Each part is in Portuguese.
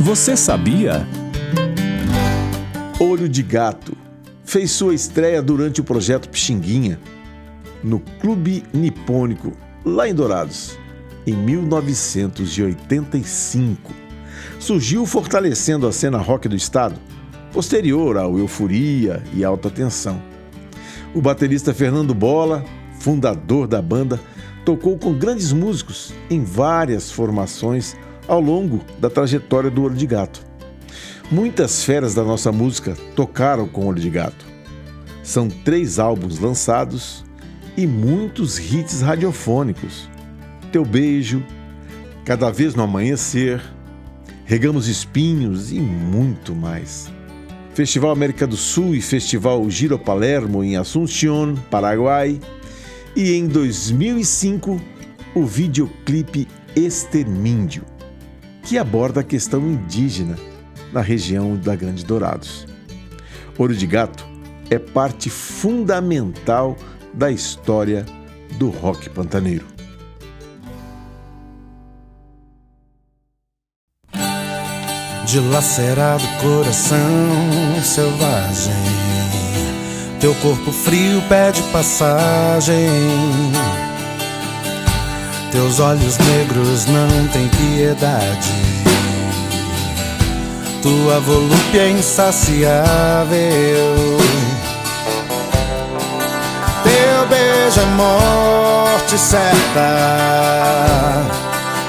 Você sabia? Olho de Gato fez sua estreia durante o projeto Pixinguinha, no Clube Nipônico, lá em Dourados, em 1985. Surgiu fortalecendo a cena rock do estado, posterior ao Euforia e Alta Tensão. O baterista Fernando Bola, fundador da banda, tocou com grandes músicos em várias formações ao longo da trajetória do Olho de Gato. Muitas feras da nossa música tocaram com Olho de Gato. São três álbuns lançados e muitos hits radiofônicos. Teu Beijo, Cada Vez no Amanhecer, Regamos Espinhos e muito mais. Festival América do Sul e Festival Giro Palermo em Assunción, Paraguai. E em 2005, o videoclipe Extermíndio, que aborda a questão indígena na região da Grande Dourados. Olho de Gato é parte fundamental da história do rock pantaneiro. Dilacerado coração selvagem, teu corpo frio pede passagem. Teus olhos negros não têm piedade. Tua volúpia é insaciável. Teu beijo é morte certa.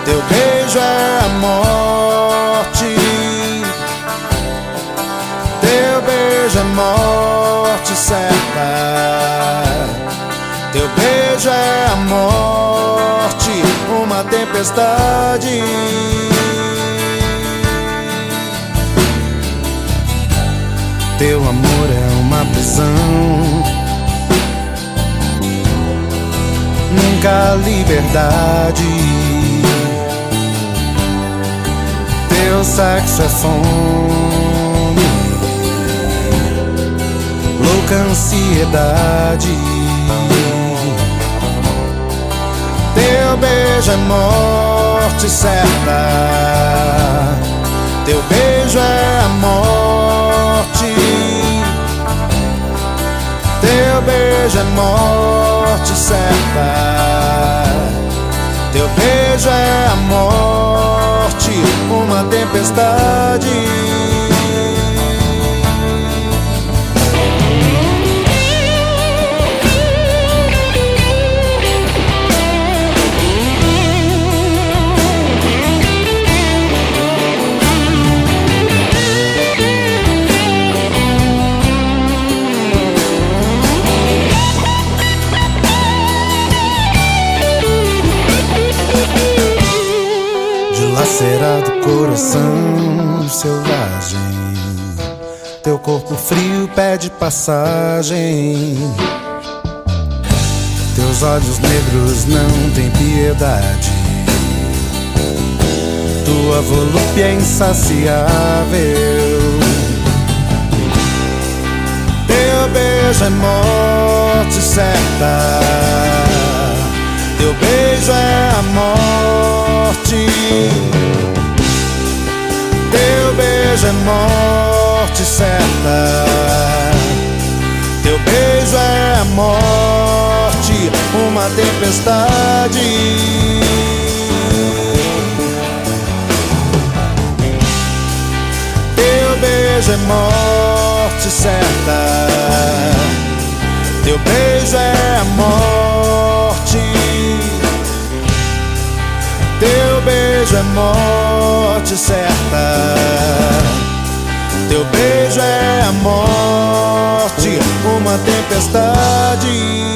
Teu beijo é a morte. Teu beijo é morte certa. Teu beijo é a morte, tempestade. Teu amor é uma prisão. Nunca liberdade. Teu sexo é fome. Louca ansiedade. Teu beijo é morte certa. Teu beijo é a morte. Teu beijo é morte certa. Teu beijo é a morte, uma tempestade. Dilacerado coração selvagem, teu corpo frio pede passagem. Teus olhos negros não têm piedade. Tua volúpia é insaciável. Teu beijo é morte certa. Teu beijo é a morte. Beijo é morte certa. Teu beijo é a morte, uma tempestade. Teu beijo é morte certa. Teu beijo é a morte. Teu beijo é morte certa. Teu beijo é a morte, uma tempestade.